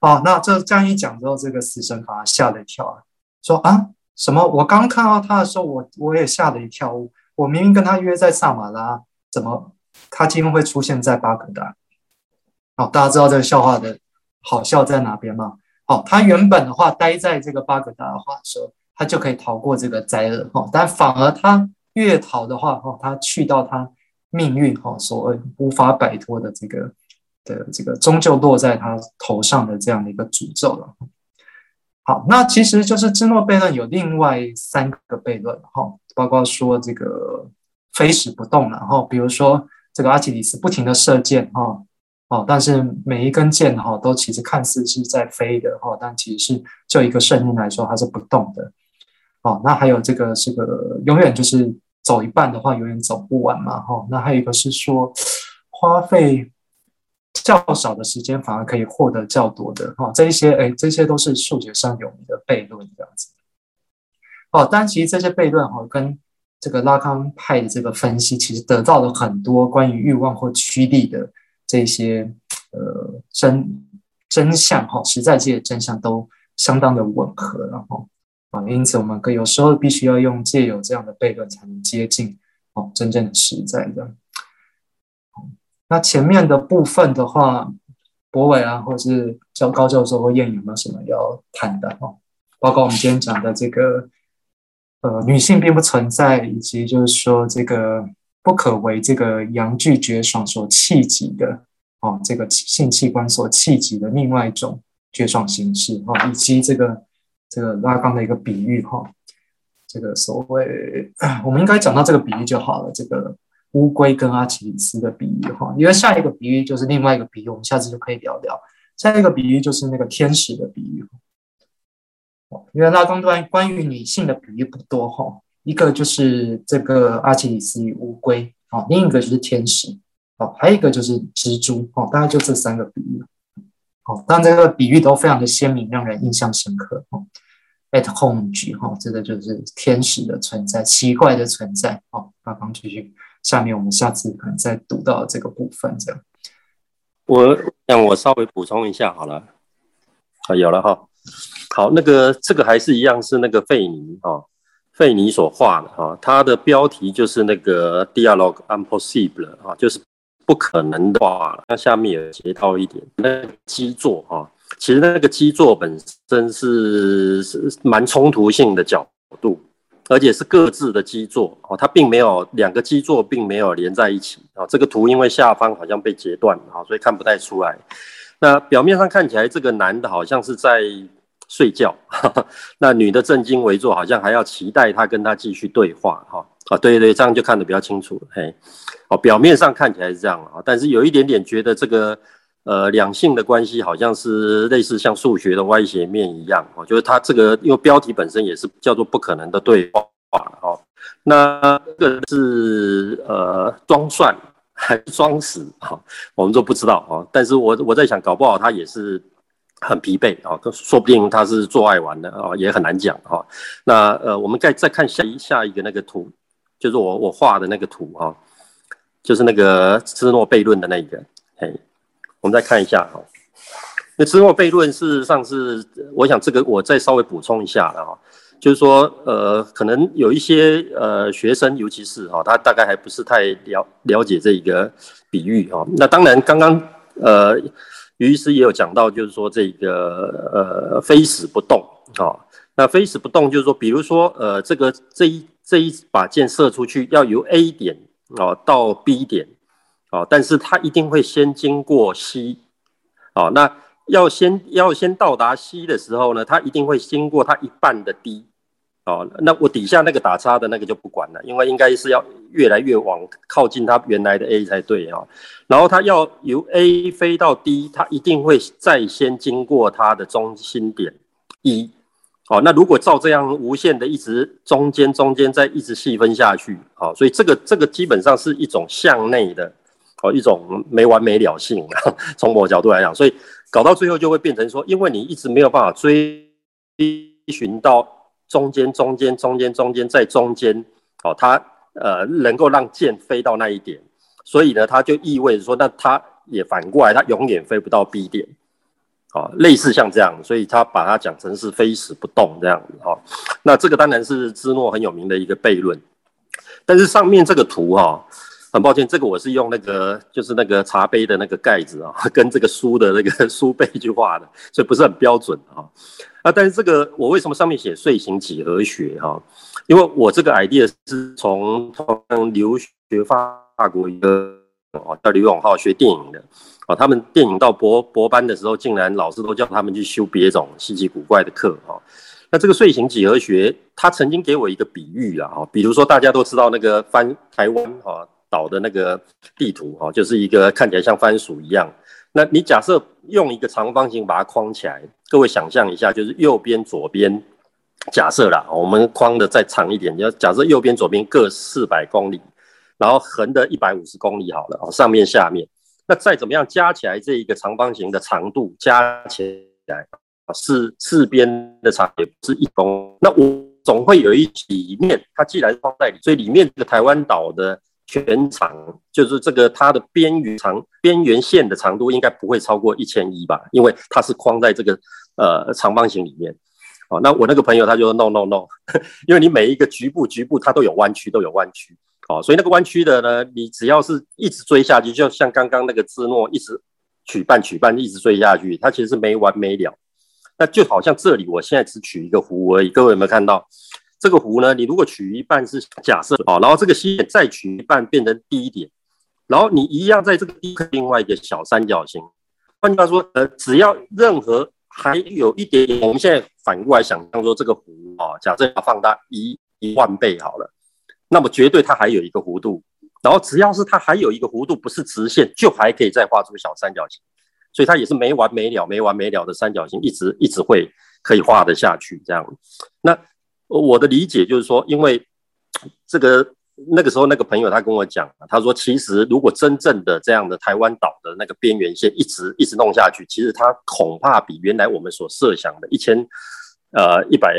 哦，那这这样一讲之后，这个死神把他吓了一跳啊，说啊什么？我刚看到他的时候，我我也吓了一跳。我明明跟他约在萨马拉，怎么他今天会出现在巴格达？哦，大家知道这个笑话的好笑在哪边吗？哦，他原本的话待在这个巴格达的话说，他就可以逃过这个灾厄哈，但反而他越逃的话，哦，他去到他命运哈所无法摆脱的这个。的这个终究落在他头上的这样的一个诅咒了。好，那其实就是芝诺悖论有另外三个悖论哈，包括说这个飞矢不动，然后比如说这个阿基里斯不停的射箭哈，哦，但是每一根箭哈都其实看似是在飞的哈，但其实是就一个圣经来说它是不动的。哦，那还有这个是个永远就是走一半的话永远走不完嘛哈，那还有一个是说花费。较少的时间反而可以获得较多的哈，这一些哎，这些都是数学上有名的悖论这样子。哦，但其实这些悖论哈，跟这个拉康派的这个分析，其实得到了很多关于欲望或驱力的这些呃真真相哈，实在界的真相都相当的吻合，然后啊，因此我们可有时候必须要用借由这样的悖论才能接近哦真正的实在的。那前面的部分的话，博伟啊，或者是教高教授或燕有没有什么要谈的哈？包括我们今天讲的这个，呃，女性并不存在，以及就是说这个不可为这个阳具绝爽所气急的哦，这个性器官所气急的另外一种绝爽形式哈，以及这个这个拉缸的一个比喻哈，这个所谓，[coughs] 我们应该讲到这个比喻就好了，这个。乌龟跟阿基里斯的比喻哈，因为下一个比喻就是另外一个比喻，我们下次就可以聊聊。下一个比喻就是那个天使的比喻。因为拉冈端关于女性的比喻不多哈，一个就是这个阿基里斯与乌龟，啊，另一个就是天使，哦，还有一个就是蜘蛛，哦，大概就这三个比喻。哦，但这个比喻都非常的鲜明，让人印象深刻。哦，at home 句哈，这个就是天使的存在，奇怪的存在。哦，拉冈继续。下面我们下次可能再读到这个部分，这样。我让我稍微补充一下好了，啊，有了哈。好，那个这个还是一样是那个费尼啊，费尼所画的哈，它的标题就是那个 Dialogue Impossible 啊，就是不可能的话。那下面也截到一点，那个基座哈，其实那个基座本身是是蛮冲突性的角度。而且是各自的基座哦，它并没有两个基座并没有连在一起啊。这个图因为下方好像被截断了啊，所以看不太出来。那表面上看起来，这个男的好像是在睡觉，[laughs] 那女的正襟危坐，好像还要期待他跟他继续对话哈啊。对对，这样就看得比较清楚。嘿，哦，表面上看起来是这样啊，但是有一点点觉得这个。呃，两性的关系好像是类似像数学的歪斜面一样哦，就是它这个因为标题本身也是叫做不可能的对话哦。那这个是呃装蒜还是装死哈？我们都不知道哦。但是我我在想，搞不好他也是很疲惫啊，说不定他是做爱玩的啊，也很难讲哈。那呃，我们再再看下一下一个那个图，就是我我画的那个图哈，就是那个芝诺悖论的那个嘿。我们再看一下哈，那芝诺悖论事实上是，我想这个我再稍微补充一下了哈，就是说呃，可能有一些呃学生，尤其是哈，他大概还不是太了了解这一个比喻哈。那当然，刚刚呃于医师也有讲到，就是说这个呃非死不动啊，那非死不动就是说，比如说呃这个这一这一把箭射出去，要由 A 点啊到 B 点。哦，但是它一定会先经过 C，哦，那要先要先到达 C 的时候呢，它一定会经过它一半的 D，哦，那我底下那个打叉的那个就不管了，因为应该是要越来越往靠近它原来的 A 才对、哦。然后它要由 A 飞到 D，它一定会再先经过它的中心点 E。哦，那如果照这样无限的一直中间中间再一直细分下去，好、哦，所以这个这个基本上是一种向内的，哦，一种没完没了性。从我角度来讲，所以搞到最后就会变成说，因为你一直没有办法追寻到。中间，中间，中间，中间，在中间，哦，它呃能够让箭飞到那一点，所以呢，它就意味着说，那它也反过来，它永远飞不到 B 点，哦，类似像这样，所以他把它讲成是非死不动这样子，哈、哦，那这个当然是芝诺很有名的一个悖论，但是上面这个图哈、哦，很抱歉，这个我是用那个就是那个茶杯的那个盖子啊、跟这个书的那个 [laughs] 书背去画的，所以不是很标准啊。哦啊，但是这个我为什么上面写睡醒几何学哈？因为我这个 idea 是从从留学法国一个哦叫刘永浩学电影的啊，他们电影到博博班的时候，竟然老师都叫他们去修别种稀奇古怪的课哈。那这个睡醒几何学，他曾经给我一个比喻啊，哈，比如说大家都知道那个翻台湾哈岛的那个地图哈，就是一个看起来像番薯一样。那你假设用一个长方形把它框起来，各位想象一下，就是右边、左边，假设啦，我们框的再长一点，你要假设右边、左边各四百公里，然后横的一百五十公里好了，上面、下面，那再怎么样加起来这一个长方形的长度加起来，是四边的长也不是一公，那我总会有一里面，它既然放在里，所以里面这个台湾岛的。全长就是这个它的边缘长边缘线的长度应该不会超过一千一吧，因为它是框在这个呃长方形里面。哦，那我那个朋友他就说 no no no，因为你每一个局部局部它都有弯曲都有弯曲，哦，所以那个弯曲的呢，你只要是一直追下去，就像刚刚那个芝诺一直取半取半一直追下去，它其实是没完没了。那就好像这里我现在只取一个弧而已，各位有没有看到？这个弧呢，你如果取一半是假设啊，然后这个线再取一半变成第一点，然后你一样在这个另外一个小三角形。换句话说，呃，只要任何还有一点点，我们现在反过来想象说这个弧啊，假设要放大一一万倍好了，那么绝对它还有一个弧度，然后只要是它还有一个弧度不是直线，就还可以再画出小三角形，所以它也是没完没了、没完没了的三角形，一直一直会可以画得下去这样。那我的理解就是说，因为这个那个时候那个朋友他跟我讲，他说其实如果真正的这样的台湾岛的那个边缘线一直一直弄下去，其实它恐怕比原来我们所设想的一千呃一百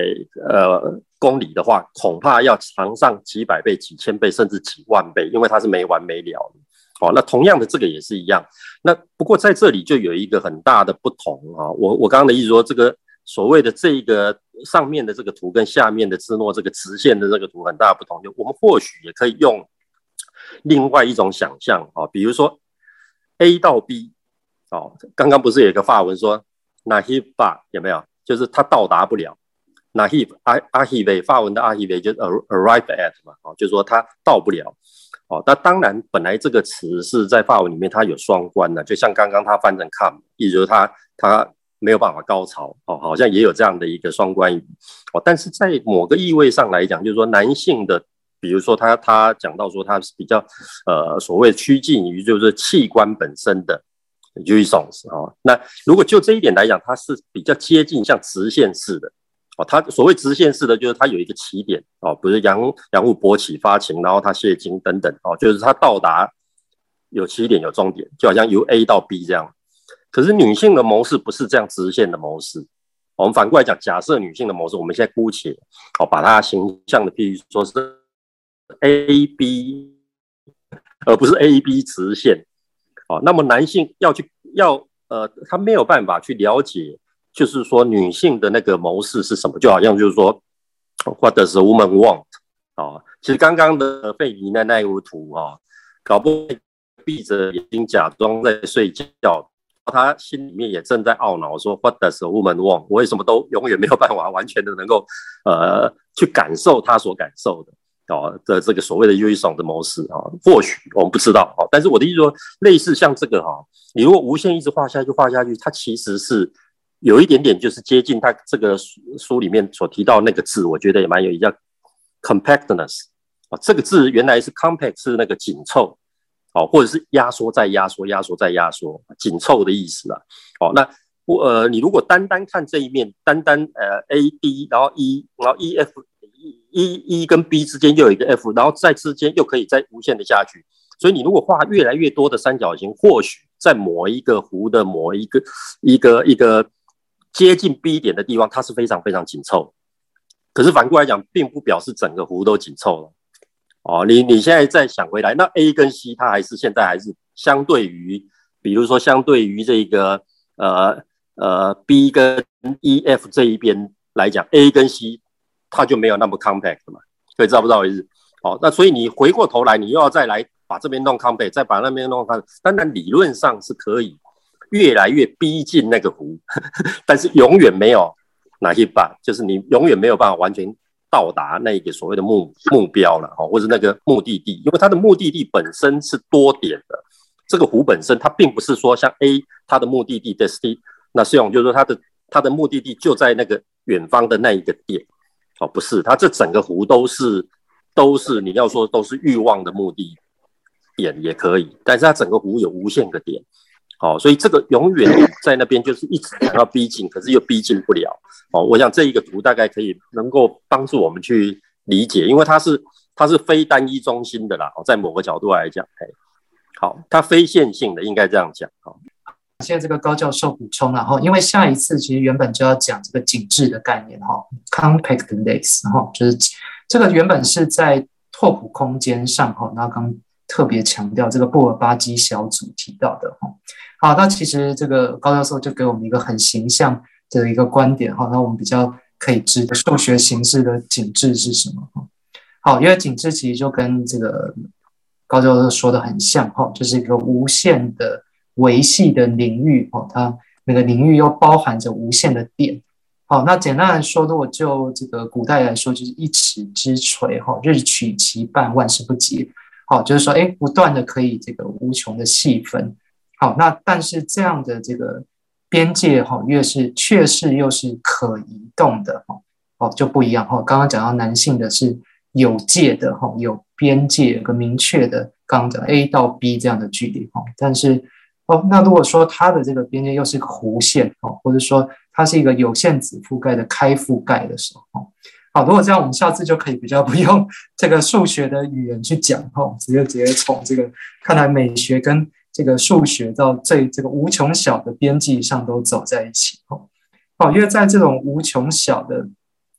呃公里的话，恐怕要长上几百倍、几千倍，甚至几万倍，因为它是没完没了的。哦，那同样的这个也是一样。那不过在这里就有一个很大的不同啊。我我刚刚的意思说这个。所谓的这一个上面的这个图跟下面的芝诺这个直线的这个图很大不同，就我们或许也可以用另外一种想象啊，比如说 A 到 B，哦，刚刚不是有一个法文说 “naive”，有没有？就是它到达不了 n'arrive arriver 法文的 arriver 就 arrive at 嘛，哦，就是说它到不了。哦，那当然本来这个词是在法文里面它有双关的，就像刚刚它翻成 come，意思就是它它。没有办法高潮哦，好像也有这样的一个双关语哦。但是在某个意味上来讲，就是说男性的，比如说他他讲到说他是比较呃所谓趋近于就是器官本身的 jouissance 哦。那如果就这一点来讲，它是比较接近像直线式的哦。它所谓直线式的就是它有一个起点哦，不是阳阳物勃起发情，然后它泄精等等哦，就是它到达有起点有终点，就好像由 A 到 B 这样。可是女性的模式不是这样直线的模式，我们反过来讲，假设女性的模式，我们现在姑且哦把它形象的譬如说是 A B，而不是 A B 直线，哦，那么男性要去要呃，他没有办法去了解，就是说女性的那个模式是什么，就好像就是说 What does a woman want？哦，其实刚刚的费尼的那幅图啊，搞不闭着眼睛假装在睡觉。他心里面也正在懊恼，说 What does a woman want？我为什么都永远没有办法完全的能够呃去感受他所感受的哦的这个所谓的 jouissance 的模式啊？或许我们不知道哦，但是我的意思说，类似像这个哈，你如果无限一直画下去画下去，它其实是有一点点就是接近他这个书书里面所提到那个字，我觉得也蛮有意思，叫 compactness 啊，这个字原来是 compact 是那个紧凑，哦，或者是压缩再压缩，压缩再压缩，紧凑的意思啦。哦，那我呃，你如果单单看这一面，单单呃，A、B，然后 E，然后 E F E E 跟 B 之间又有一个 F，然后在之间又可以再无限的下去。所以你如果画越来越多的三角形，或许在某一个弧的某一个一个一个接近 B 点的地方，它是非常非常紧凑。可是反过来讲，并不表示整个弧都紧凑了。哦，你你现在再想回来，那 A 跟 C 它还是现在还是相对于，比如说相对于这个呃呃 B 跟 E F 这一边来讲，A 跟 C 它就没有那么 compact 嘛，可以知道不知道我意思？哦，那所以你回过头来，你又要再来。把这边弄 compact，再把那边弄 compact，当然理论上是可以越来越逼近那个弧，[laughs] 但是永远没有哪一把，就是你永远没有办法完全到达那个所谓的目目标了哦，或者那个目的地，因为它的目的地本身是多点的，这个湖本身它并不是说像 A 它的目的地 destiny 那是用就是说它的它的目的地就在那个远方的那一个点哦，不是，它这整个湖都是都是你要说都是欲望的目的。点也可以，但是它整个湖有无限个点，哦，所以这个永远在那边就是一直想要逼近，可是又逼近不了，哦，我想这一个图大概可以能够帮助我们去理解，因为它是它是非单一中心的啦，哦，在某个角度来讲，哎，好，它非线性的应该这样讲，好，现在这个高教授补充了哈，因为下一次其实原本就要讲这个紧致的概念哈，compactness，然后就是这个原本是在拓扑空间上哈，然后刚。特别强调这个布尔巴基小组提到的哈，好，那其实这个高教授就给我们一个很形象的一个观点哈，那我们比较可以知数学形式的紧致是什么哈。好，因为紧致其实就跟这个高教授说的很像哈，就是一个无限的维系的领域哈，它那个领域又包含着无限的点。好，那简单来说，如果就这个古代来说，就是一尺之锤哈，日取其半，万事不竭。好，就是说，哎，不断的可以这个无穷的细分。好，那但是这样的这个边界哈，越是确实又是可移动的哈，哦就不一样哈。刚刚讲到男性的是有界的哈，有边界，有个明确的，刚刚讲 A 到 B 这样的距离哈。但是哦，那如果说它的这个边界又是个弧线哦，或者说它是一个有限子覆盖的开覆盖的时候。好，如果这样，我们下次就可以比较不用 [laughs] 这个数学的语言去讲哈，直接直接从这个看来美学跟这个数学到最这个无穷小的边际上都走在一起哈。好，因为在这种无穷小的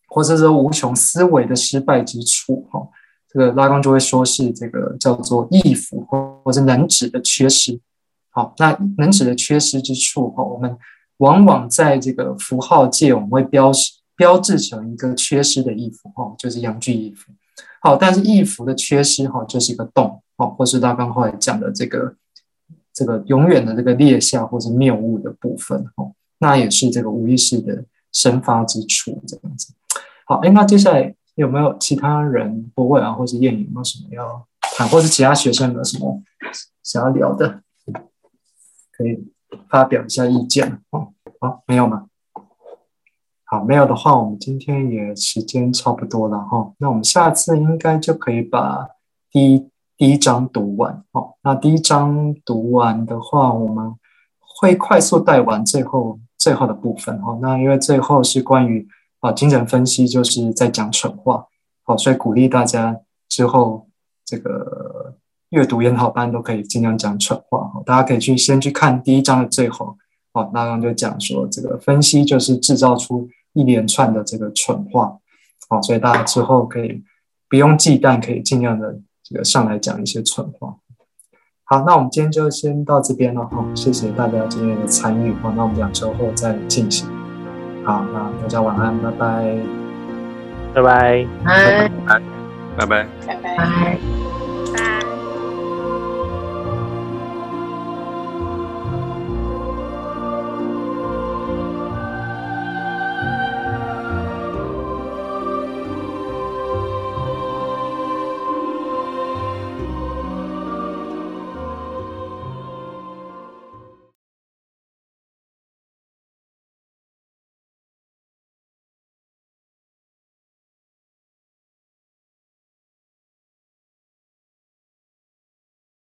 或者说无穷思维的失败之处哈，这个拉冈就会说是这个叫做意符或或者能指的缺失。好，那能指的缺失之处哈，我们往往在这个符号界我们会标识。标志成一个缺失的意符，哈，就是阳具意符。好，但是意符的缺失，哈，就是一个洞，哦，或是他刚后来讲的这个这个永远的这个裂下或是谬误的部分，哈，那也是这个无意识的生发之处，这样子。好，哎，那接下来有没有其他人不会啊，或是谚语有没有什么要谈，或是其他学生有什么想要聊的，可以发表一下意见，哦，好，没有吗？好，没有的话，我们今天也时间差不多了哈。那我们下次应该就可以把第一第一章读完。哦，那第一章读完的话，我们会快速带完最后最后的部分哈。那因为最后是关于啊精神分析，就是在讲蠢话。好，所以鼓励大家之后这个阅读研讨班都可以尽量讲蠢话哈。大家可以去先去看第一章的最后。好，那刚刚就讲说这个分析就是制造出。一连串的这个蠢话，好，所以大家之后可以不用忌惮，可以尽量的这个上来讲一些蠢话。好，那我们今天就先到这边了哈，谢谢大家今天的参与，哈，那我们两周后再进行。好，那大家晚安，拜拜，拜拜，拜拜，拜拜，拜拜，拜。